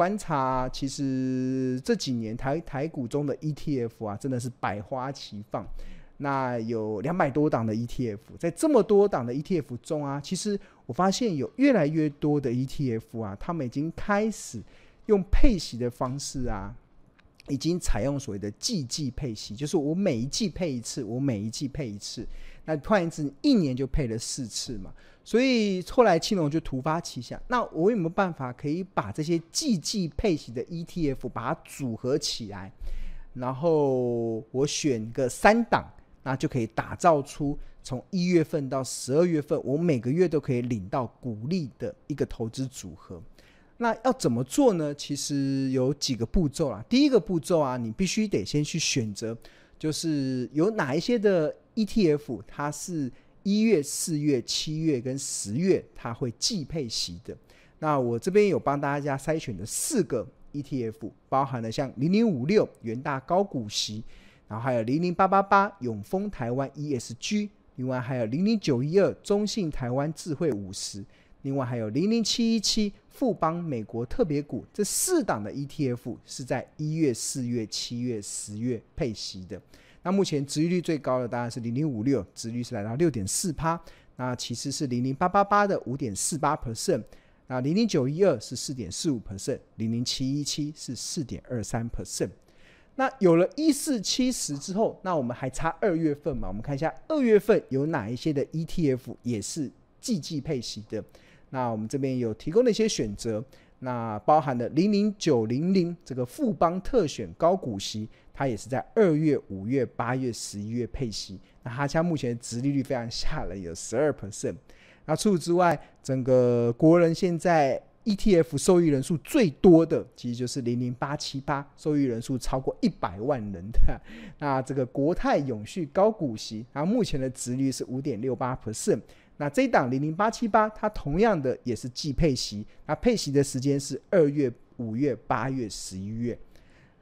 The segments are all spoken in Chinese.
观察，其实这几年台台股中的 ETF 啊，真的是百花齐放。那有两百多档的 ETF，在这么多档的 ETF 中啊，其实我发现有越来越多的 ETF 啊，他们已经开始用配息的方式啊，已经采用所谓的季季配息，就是我每一季配一次，我每一季配一次。那换言之，一年就配了四次嘛。所以后来青龙就突发奇想，那我有没有办法可以把这些季季配息的 ETF 把它组合起来，然后我选个三档。那就可以打造出从一月份到十二月份，我每个月都可以领到股利的一个投资组合。那要怎么做呢？其实有几个步骤啦。第一个步骤啊，你必须得先去选择，就是有哪一些的 ETF，它是一月、四月、七月跟十月它会季配息的。那我这边有帮大家筛选的四个 ETF，包含了像零零五六元大高股息。然后还有零零八八八永丰台湾 ESG，另外还有零零九一二中信台湾智慧五十，另外还有零零七一七富邦美国特别股，这四档的 ETF 是在一月、四月、七月、十月配息的。那目前殖利率最高的当然是零零五六，殖率是来到六点四趴。那其次是零零八八八的五点四八 percent，那零零九一二是四点四五 percent，零零七一七是四点二三 percent。那有了一四七十之后，那我们还差二月份嘛？我们看一下二月份有哪一些的 ETF 也是季季配息的。那我们这边有提供了一些选择，那包含了零零九零零这个富邦特选高股息，它也是在二月、五月、八月、十一月配息。那它家目前的殖利率非常吓人，有十二 percent。那除此之外，整个国人现在。ETF 受益人数最多的，其实就是零零八七八，受益人数超过一百万人的。那这个国泰永续高股息，它目前的殖率是五点六八 percent。那这一档零零八七八，它同样的也是季配息，那配息的时间是二月、五月、八月、十一月。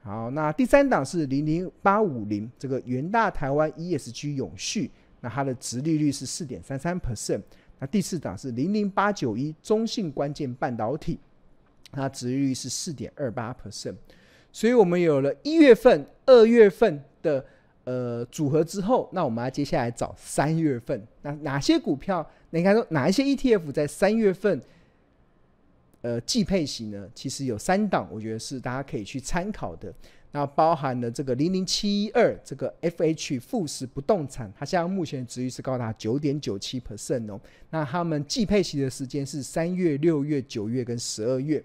好，那第三档是零零八五零，这个元大台湾 ESG 永续，那它的殖利率是四点三三 percent。那第四档是零零八九一中信关键半导体，它殖利率是四点二八 percent，所以我们有了一月份、二月份的呃组合之后，那我们要接下来找三月份，那哪些股票？你看说哪一些 ETF 在三月份呃季配息呢？其实有三档，我觉得是大家可以去参考的。那包含了这个零零七一二这个 FH 富时不动产，它现在目前的殖利率是高达九点九七 percent 哦。那他们季配息的时间是三月、六月、九月跟十二月。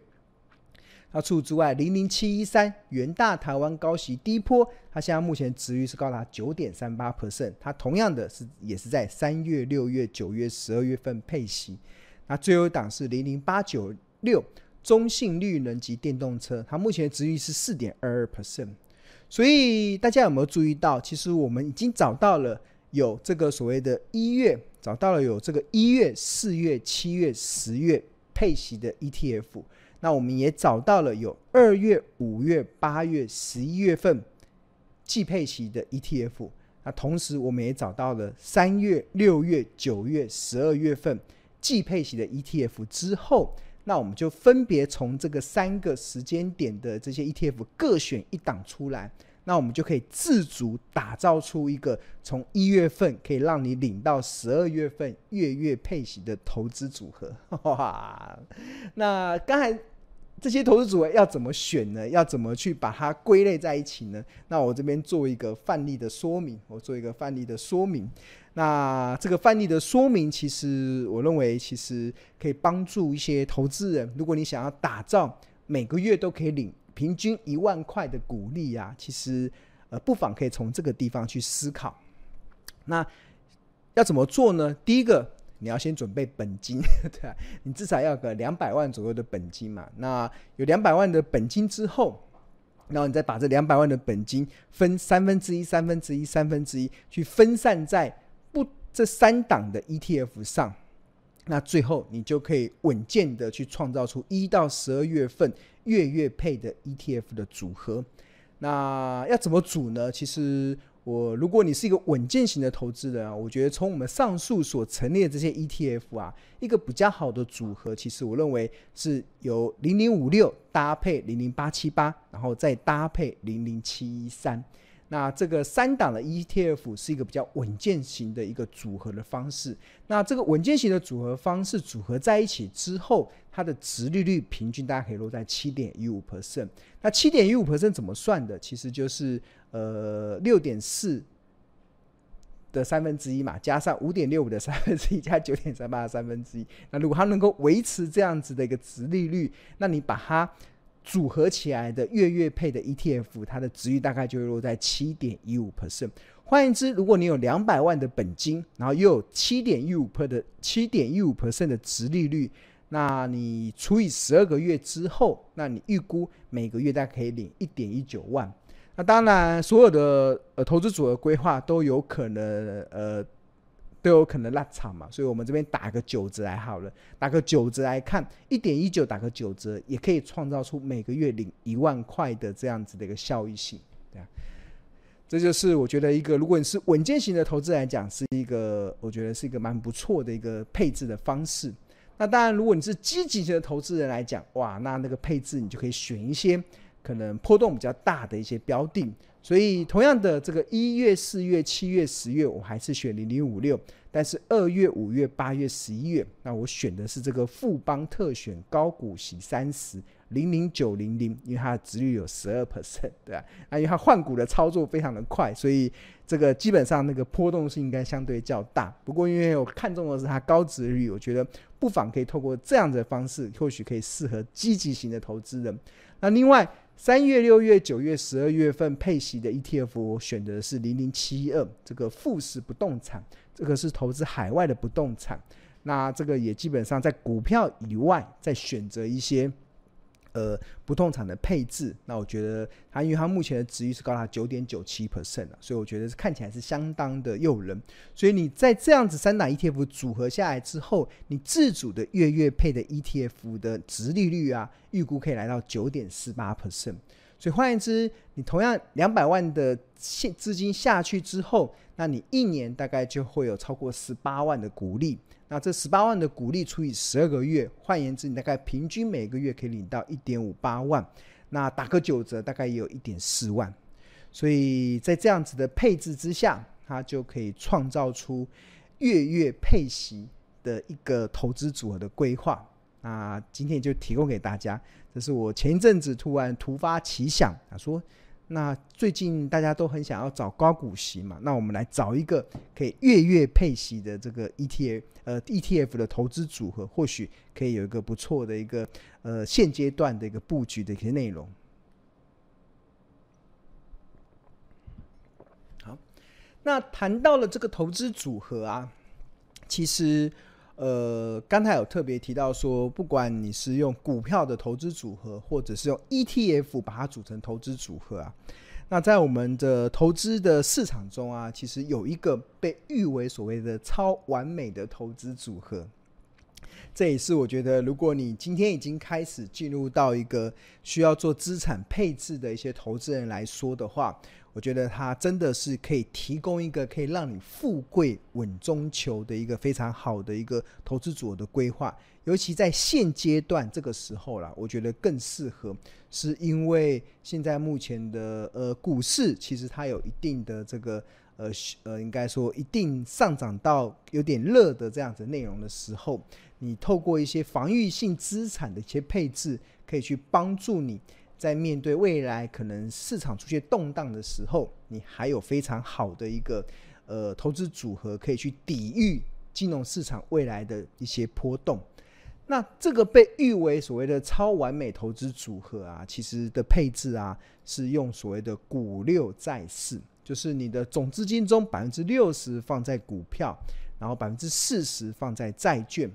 那除此之外，零零七一三元大台湾高息低波，它现在目前值域是高达九点三八 percent，它同样的是也是在三月、六月、九月、十二月份配息。那最后一档是零零八九六。中信绿能及电动车，它目前值域是四点二二 percent，所以大家有没有注意到？其实我们已经找到了有这个所谓的一月，找到了有这个一月、四月、七月、十月配息的 ETF，那我们也找到了有二月、五月、八月、十一月份季配息的 ETF，那同时我们也找到了三月、六月、九月、十二月份季配息的 ETF 之后。那我们就分别从这个三个时间点的这些 ETF 各选一档出来，那我们就可以自主打造出一个从一月份可以让你领到十二月份月月配息的投资组合。哇，那刚才这些投资组合要怎么选呢？要怎么去把它归类在一起呢？那我这边做一个范例的说明，我做一个范例的说明。那这个范例的说明，其实我认为其实可以帮助一些投资人。如果你想要打造每个月都可以领平均一万块的股利啊，其实呃不妨可以从这个地方去思考。那要怎么做呢？第一个，你要先准备本金，对啊，你至少要个两百万左右的本金嘛。那有两百万的本金之后，然后你再把这两百万的本金分三分之一、三分之一、三分之一去分散在。不，这三档的 ETF 上，那最后你就可以稳健的去创造出一到十二月份月月配的 ETF 的组合。那要怎么组呢？其实我如果你是一个稳健型的投资人啊，我觉得从我们上述所陈列的这些 ETF 啊，一个比较好的组合，其实我认为是由零零五六搭配零零八七八，然后再搭配零零七一三。那这个三档的 ETF 是一个比较稳健型的一个组合的方式。那这个稳健型的组合方式组合在一起之后，它的值利率平均大家可以落在七点一五 percent。那七点一五 percent 怎么算的？其实就是呃六点四的三分之一嘛，加上五点六五的三分之一，加九点三八的三分之一。那如果它能够维持这样子的一个值利率，那你把它组合起来的月月配的 ETF，它的值率大概就会落在七点一五 percent。换言之，如果你有两百万的本金，然后又有七点一五 percent 的七点一五 percent 的值利率，那你除以十二个月之后，那你预估每个月大概可以领一点一九万。那当然，所有的呃投资组合规划都有可能呃。都有可能落场嘛，所以我们这边打个九折来好了，打个九折来看，一点一九打个九折，也可以创造出每个月领一万块的这样子的一个效益性，对啊，这就是我觉得一个，如果你是稳健型的投资来讲，是一个我觉得是一个蛮不错的一个配置的方式。那当然，如果你是积极型的投资人来讲，哇，那那个配置你就可以选一些可能波动比较大的一些标的。所以，同样的这个一月、四月、七月、十月，我还是选零零五六。但是二月、五月、八月、十一月，那我选的是这个富邦特选高股息三十零零九零零，因为它的殖率有十二 percent，对吧？那因为它换股的操作非常的快，所以这个基本上那个波动性应该相对较大。不过，因为我看中的是它高殖率，我觉得不妨可以透过这样的方式，或许可以适合积极型的投资人。那另外，三月、六月、九月、十二月份配息的 ETF，我选择的是零零七二这个富时不动产，这个是投资海外的不动产。那这个也基本上在股票以外，再选择一些。呃，不动产的配置，那我觉得它，因为它目前的值率是高达九点九七 percent，所以我觉得看起来是相当的诱人。所以你在这样子三档 ETF 组合下来之后，你自主的月月配的 ETF 的值利率啊，预估可以来到九点四八 percent。所以换言之，你同样两百万的现资金下去之后，那你一年大概就会有超过十八万的股利。那这十八万的股利除以十二个月，换言之，你大概平均每个月可以领到一点五八万。那打个九折，大概也有一点四万。所以在这样子的配置之下，它就可以创造出月月配息的一个投资组合的规划。那今天就提供给大家，这是我前一阵子突然突发奇想啊，说。那最近大家都很想要找高股息嘛，那我们来找一个可以月月配息的这个 ETF，呃，ETF 的投资组合，或许可以有一个不错的一个呃现阶段的一个布局的一些内容。好，那谈到了这个投资组合啊，其实。呃，刚才有特别提到说，不管你是用股票的投资组合，或者是用 ETF 把它组成投资组合啊，那在我们的投资的市场中啊，其实有一个被誉为所谓的超完美的投资组合。这也是我觉得，如果你今天已经开始进入到一个需要做资产配置的一些投资人来说的话。我觉得它真的是可以提供一个可以让你富贵稳中求的一个非常好的一个投资组合的规划，尤其在现阶段这个时候啦，我觉得更适合，是因为现在目前的呃股市其实它有一定的这个呃呃应该说一定上涨到有点热的这样子内容的时候，你透过一些防御性资产的一些配置，可以去帮助你。在面对未来可能市场出现动荡的时候，你还有非常好的一个呃投资组合可以去抵御金融市场未来的一些波动。那这个被誉为所谓的超完美投资组合啊，其实的配置啊是用所谓的股六债四，就是你的总资金中百分之六十放在股票，然后百分之四十放在债券，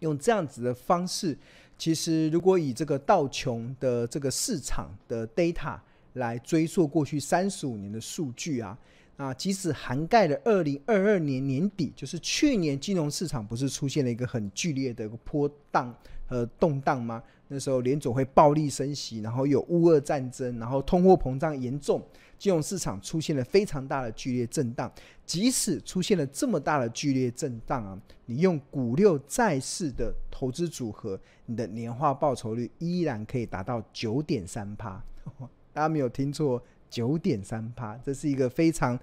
用这样子的方式。其实，如果以这个道琼的这个市场的 data 来追溯过去三十五年的数据啊，啊，即使涵盖了二零二二年年底，就是去年金融市场不是出现了一个很剧烈的一个波荡和动荡吗？那时候联总会暴力升息，然后有乌俄战争，然后通货膨胀严重，金融市场出现了非常大的剧烈震荡。即使出现了这么大的剧烈震荡啊，你用股六债四的投资组合，你的年化报酬率依然可以达到九点三趴。大家没有听错，九点三趴，这是一个非常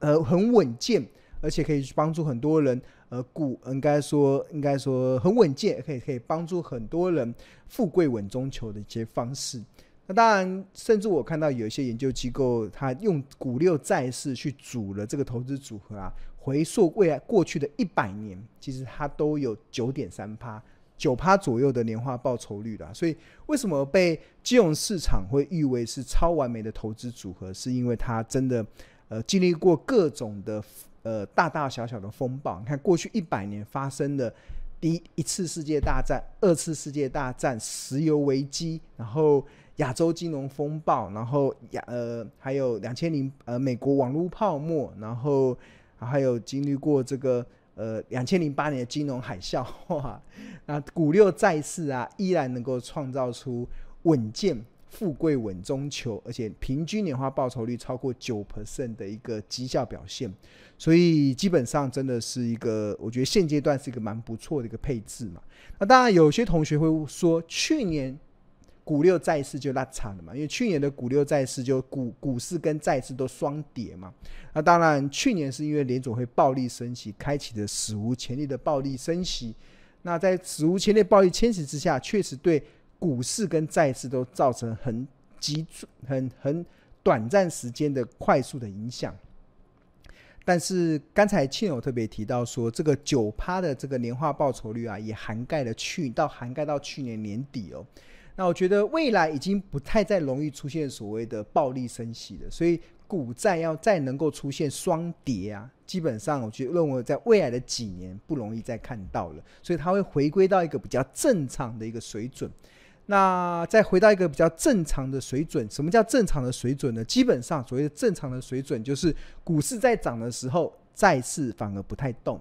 呃很稳健，而且可以帮助很多人。呃，股应该说应该说很稳健，可以可以帮助很多人富贵稳中求的一些方式。那当然，甚至我看到有一些研究机构，他用股六债四去组了这个投资组合啊，回溯未来过去的一百年，其实它都有九点三趴、九趴左右的年化报酬率的。所以，为什么被金融市场会誉为是超完美的投资组合？是因为它真的呃经历过各种的。呃，大大小小的风暴，你看过去一百年发生的第一一次世界大战、二次世界大战、石油危机，然后亚洲金融风暴，然后亚呃还有两千零呃美国网络泡沫，然后还有经历过这个呃两千零八年的金融海啸，哇，那股六债四啊，依然能够创造出稳健。富贵稳中求，而且平均年化报酬率超过九 percent 的一个绩效表现，所以基本上真的是一个，我觉得现阶段是一个蛮不错的一个配置嘛。那当然有些同学会说，去年股六债四就拉惨了嘛，因为去年的股六债四就股股市跟债市都双跌嘛。那当然去年是因为联总会暴力升息，开启的史无前例的暴力升息。那在史无前例暴力侵袭之下，确实对。股市跟债市都造成很急、很很短暂时间的快速的影响，但是刚才庆友特别提到说，这个九趴的这个年化报酬率啊，也涵盖了去到涵盖到去年年底哦。那我觉得未来已经不太再容易出现所谓的暴力升息了，所以股债要再能够出现双跌啊，基本上我觉得认为在未来的几年不容易再看到了，所以它会回归到一个比较正常的一个水准。那再回到一个比较正常的水准，什么叫正常的水准呢？基本上所谓的正常的水准，就是股市在涨的时候，债市反而不太动；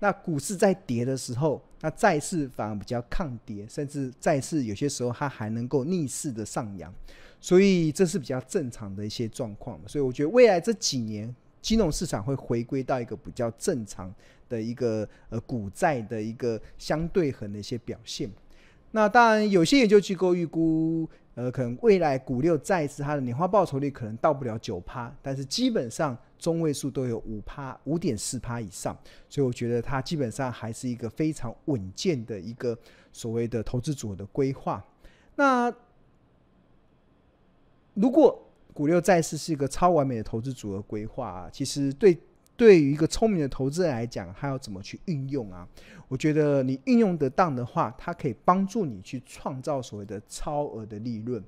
那股市在跌的时候，那债市反而比较抗跌，甚至债市有些时候它还能够逆势的上扬。所以这是比较正常的一些状况。所以我觉得未来这几年金融市场会回归到一个比较正常的一个呃股债的一个相对衡的一些表现。那当然，有些研究机构预估，呃，可能未来股六债四它的年化报酬率可能到不了九趴，但是基本上中位数都有五趴、五点四趴以上，所以我觉得它基本上还是一个非常稳健的一个所谓的投资组合的规划。那如果股六债四是一个超完美的投资组合规划啊，其实对。对于一个聪明的投资人来讲，他要怎么去运用啊？我觉得你运用得当的话，它可以帮助你去创造所谓的超额的利润。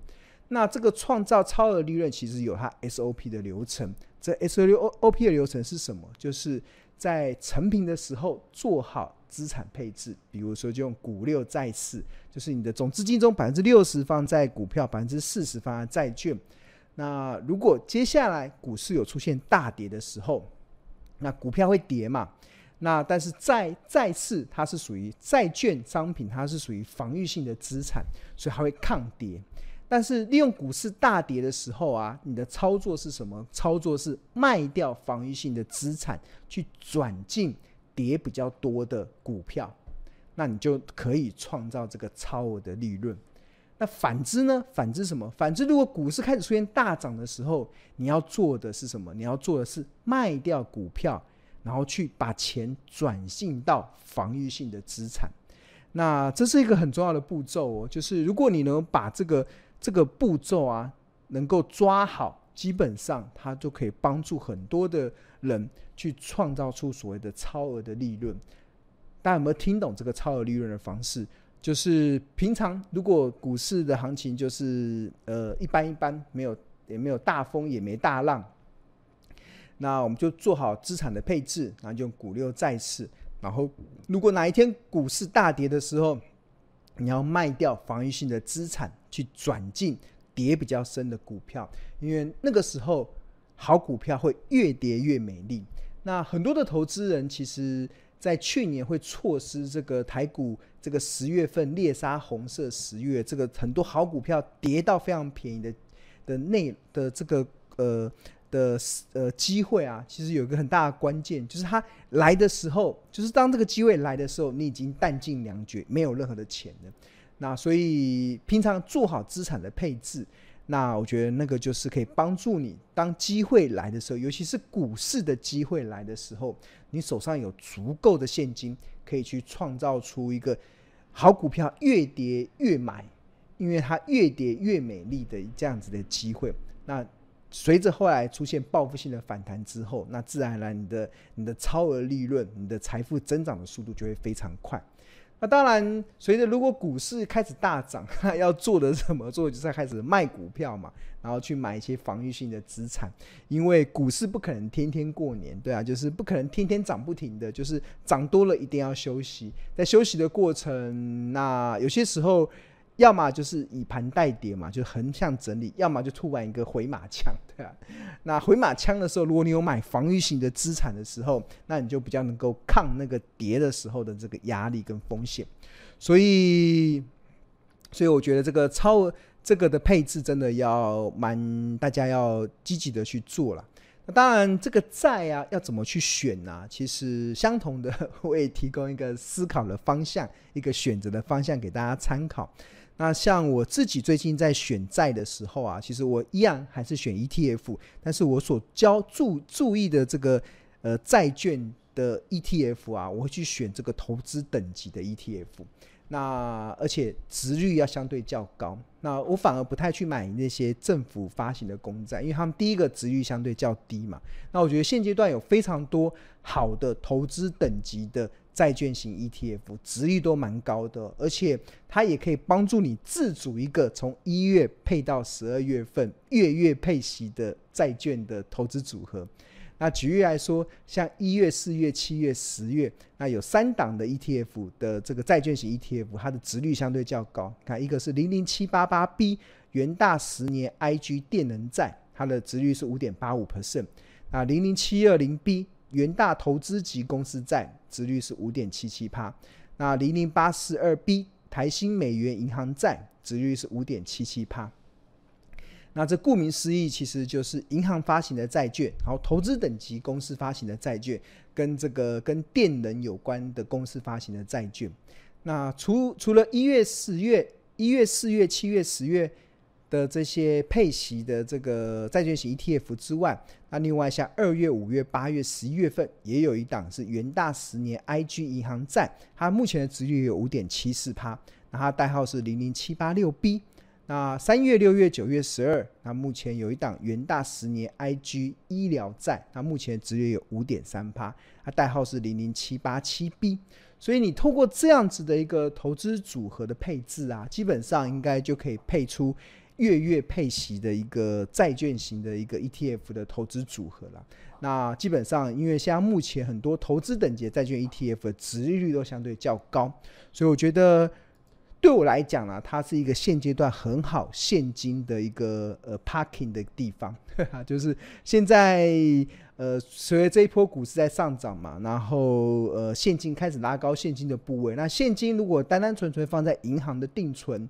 那这个创造超额利润，其实有它 SOP 的流程。这 SOP 的流程是什么？就是在成平的时候做好资产配置，比如说就用股六债四，就是你的总资金中百分之六十放在股票，百分之四十放在债券。那如果接下来股市有出现大跌的时候，那股票会跌嘛？那但是债债市它是属于债券商品，它是属于防御性的资产，所以它会抗跌。但是利用股市大跌的时候啊，你的操作是什么？操作是卖掉防御性的资产，去转进跌比较多的股票，那你就可以创造这个超额的利润。那反之呢？反之什么？反之，如果股市开始出现大涨的时候，你要做的是什么？你要做的是卖掉股票，然后去把钱转进到防御性的资产。那这是一个很重要的步骤哦。就是如果你能把这个这个步骤啊能够抓好，基本上它就可以帮助很多的人去创造出所谓的超额的利润。大家有没有听懂这个超额利润的方式？就是平常如果股市的行情就是呃一般一般，没有也没有大风也没大浪，那我们就做好资产的配置，然后用股六债四。然后如果哪一天股市大跌的时候，你要卖掉防御性的资产，去转进跌比较深的股票，因为那个时候好股票会越跌越美丽。那很多的投资人其实。在去年会错失这个台股这个十月份猎杀红色十月，这个很多好股票跌到非常便宜的的内的这个呃的呃机会啊，其实有一个很大的关键，就是它来的时候，就是当这个机会来的时候，你已经弹尽粮绝，没有任何的钱了。那所以平常做好资产的配置，那我觉得那个就是可以帮助你，当机会来的时候，尤其是股市的机会来的时候，你手上有足够的现金，可以去创造出一个好股票，越跌越买，因为它越跌越美丽的这样子的机会。那随着后来出现报复性的反弹之后，那自然而然你的你的超额利润，你的财富增长的速度就会非常快。那当然，随着如果股市开始大涨，要做的怎么做？就是开始卖股票嘛，然后去买一些防御性的资产，因为股市不可能天天过年，对啊，就是不可能天天涨不停的，就是涨多了一定要休息，在休息的过程，那有些时候。要么就是以盘带跌嘛，就横向整理；要么就突然一个回马枪，对啊。那回马枪的时候，如果你有买防御型的资产的时候，那你就比较能够抗那个跌的时候的这个压力跟风险。所以，所以我觉得这个超这个的配置真的要蛮大家要积极的去做了。那当然，这个债啊要怎么去选呢、其实相同的，我也提供一个思考的方向，一个选择的方向给大家参考。那像我自己最近在选债的时候啊，其实我一样还是选 ETF，但是我所交注注意的这个呃债券的 ETF 啊，我会去选这个投资等级的 ETF。那而且殖率要相对较高，那我反而不太去买那些政府发行的公债，因为他们第一个殖率相对较低嘛。那我觉得现阶段有非常多好的投资等级的债券型 ETF，值率都蛮高的，而且它也可以帮助你自主一个从一月配到十二月份月月配息的债券的投资组合。那举例来说，像一月、四月、七月、十月，那有三档的 ETF 的这个债券型 ETF，它的值率相对较高。看，一个是零零七八八 B 元大十年 IG 电能债，它的值率是五点八五 percent。那零零七二零 B 元大投资级公司债，殖率是五点七七趴。那零零八四二 B 台新美元银行债，殖率是五点七七趴。那这顾名思义，其实就是银行发行的债券，然后投资等级公司发行的债券，跟这个跟电能有关的公司发行的债券。那除除了一月、四月、一月、四月、七月、十月的这些配息的这个债券型 ETF 之外，那另外像二月、五月、八月、十一月份也有一档是元大十年 IG 银行债，它目前的殖率有五点七四趴，那它代号是零零七八六 B。那三月、六月、九月、十二，那目前有一档元大十年 IG 医疗债，那目前殖率有五点三趴，它代号是零零七八七 B。所以你透过这样子的一个投资组合的配置啊，基本上应该就可以配出月月配息的一个债券型的一个 ETF 的投资组合了。那基本上，因为现在目前很多投资等级债券 ETF 的殖利率都相对较高，所以我觉得。对我来讲啊，它是一个现阶段很好现金的一个呃 parking 的地方，就是现在呃随着这一波股市在上涨嘛，然后呃现金开始拉高现金的部位，那现金如果单单纯纯放在银行的定存，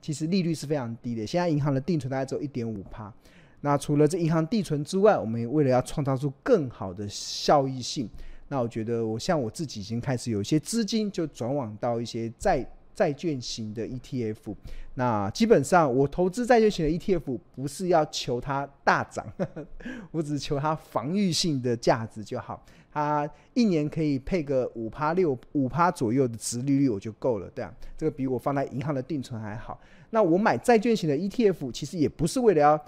其实利率是非常低的，现在银行的定存大概只有一点五趴，那除了这银行定存之外，我们为了要创造出更好的效益性，那我觉得我像我自己已经开始有一些资金就转往到一些债。债券型的 ETF，那基本上我投资债券型的 ETF 不是要求它大涨，我只是求它防御性的价值就好。它一年可以配个五趴六五趴左右的殖利率我就够了，对啊，这个比我放在银行的定存还好。那我买债券型的 ETF 其实也不是为了要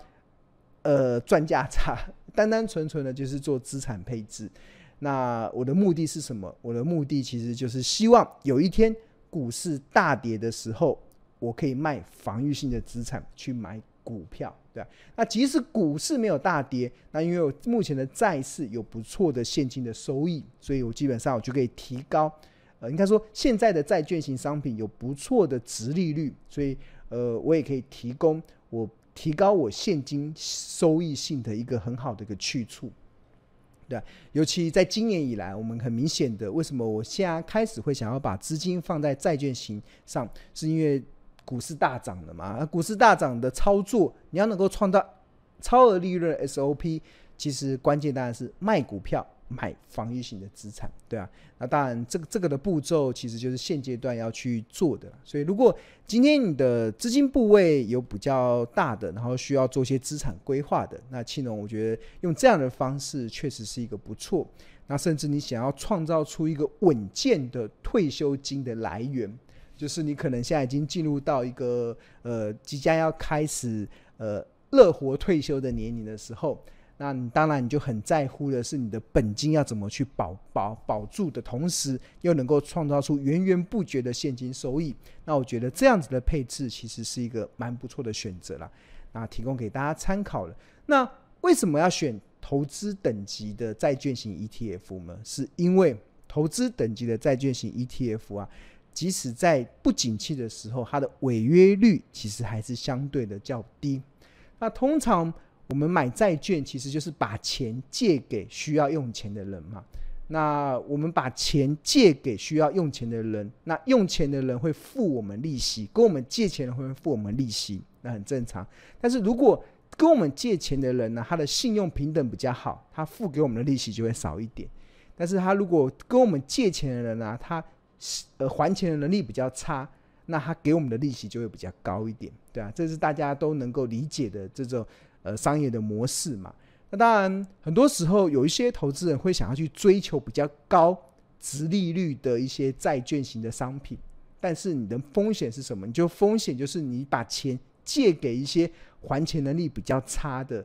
呃赚价差，单单纯纯的就是做资产配置。那我的目的是什么？我的目的其实就是希望有一天。股市大跌的时候，我可以卖防御性的资产去买股票，对吧？那即使股市没有大跌，那因为我目前的债市有不错的现金的收益，所以我基本上我就可以提高，呃，应该说现在的债券型商品有不错的殖利率，所以呃，我也可以提供我提高我现金收益性的一个很好的一个去处。对，尤其在今年以来，我们很明显的，为什么我现在开始会想要把资金放在债券型上，是因为股市大涨了嘛？股市大涨的操作，你要能够创造超额利润 SOP，其实关键当然是卖股票。买防御型的资产，对啊，那当然，这个这个的步骤其实就是现阶段要去做的。所以，如果今天你的资金部位有比较大的，然后需要做些资产规划的，那庆龙我觉得用这样的方式确实是一个不错。那甚至你想要创造出一个稳健的退休金的来源，就是你可能现在已经进入到一个呃即将要开始呃乐活退休的年龄的时候。那你当然你就很在乎的是你的本金要怎么去保保保住的同时，又能够创造出源源不绝的现金收益。那我觉得这样子的配置其实是一个蛮不错的选择啦。那提供给大家参考了。那为什么要选投资等级的债券型 ETF 呢？是因为投资等级的债券型 ETF 啊，即使在不景气的时候，它的违约率其实还是相对的较低。那通常。我们买债券其实就是把钱借给需要用钱的人嘛。那我们把钱借给需要用钱的人，那用钱的人会付我们利息，跟我们借钱的人会付我们利息，那很正常。但是如果跟我们借钱的人呢，他的信用平等比较好，他付给我们的利息就会少一点。但是他如果跟我们借钱的人呢，他呃还钱的能力比较差，那他给我们的利息就会比较高一点，对啊，这是大家都能够理解的这种。呃，商业的模式嘛，那当然，很多时候有一些投资人会想要去追求比较高值利率的一些债券型的商品，但是你的风险是什么？你就风险就是你把钱借给一些还钱能力比较差的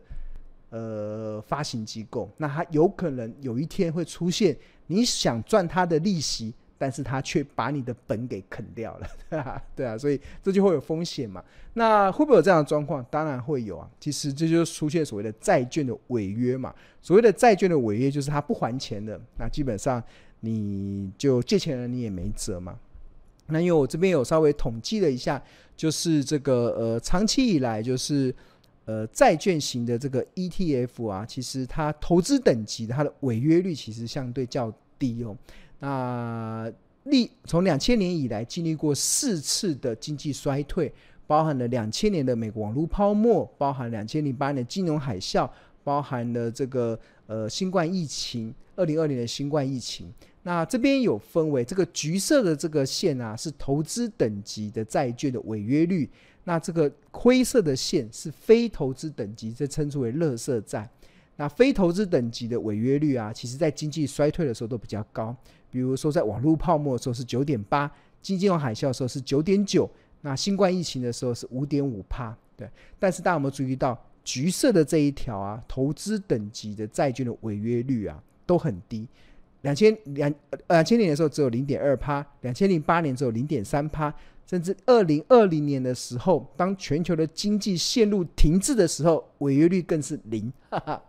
呃发行机构，那它有可能有一天会出现你想赚它的利息。但是他却把你的本给啃掉了，对啊，对啊，所以这就会有风险嘛。那会不会有这样的状况？当然会有啊。其实这就是出现所谓的债券的违约嘛。所谓的债券的违约，就是他不还钱的，那基本上你就借钱人你也没辙嘛。那因为我这边有稍微统计了一下，就是这个呃长期以来就是呃债券型的这个 ETF 啊，其实它投资等级它的违约率其实相对较低哦。那历从两千年以来经历过四次的经济衰退，包含了两千年的美国网络泡沫，包含两千零八年的金融海啸，包含了这个呃新冠疫情，二零二零的新冠疫情。那这边有分为这个橘色的这个线啊，是投资等级的债券的违约率，那这个灰色的线是非投资等级，这称之为垃圾债。那非投资等级的违约率啊，其实在经济衰退的时候都比较高。比如说，在网络泡沫的时候是九点八，金融海啸的时候是九点九，那新冠疫情的时候是五点五趴，对。但是大家有没有注意到，橘色的这一条啊，投资等级的债券的违约率啊，都很低。两千两两千年的时候只有零点二趴，两千零八年只有零点三趴，甚至二零二零年的时候，当全球的经济陷入停滞的时候，违约率更是零，哈哈。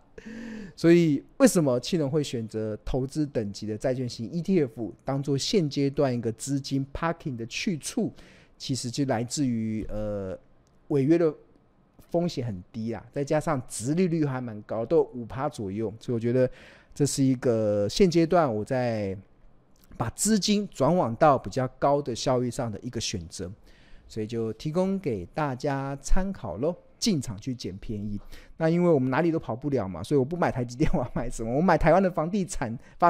所以，为什么庆农会选择投资等级的债券型 ETF 当做现阶段一个资金 parking 的去处？其实就来自于呃违约的风险很低啊，再加上殖利率还蛮高，都五趴左右。所以我觉得这是一个现阶段我在把资金转往到比较高的效益上的一个选择，所以就提供给大家参考喽。进场去捡便宜，那因为我们哪里都跑不了嘛，所以我不买台积电，我要买什么？我买台湾的房地产发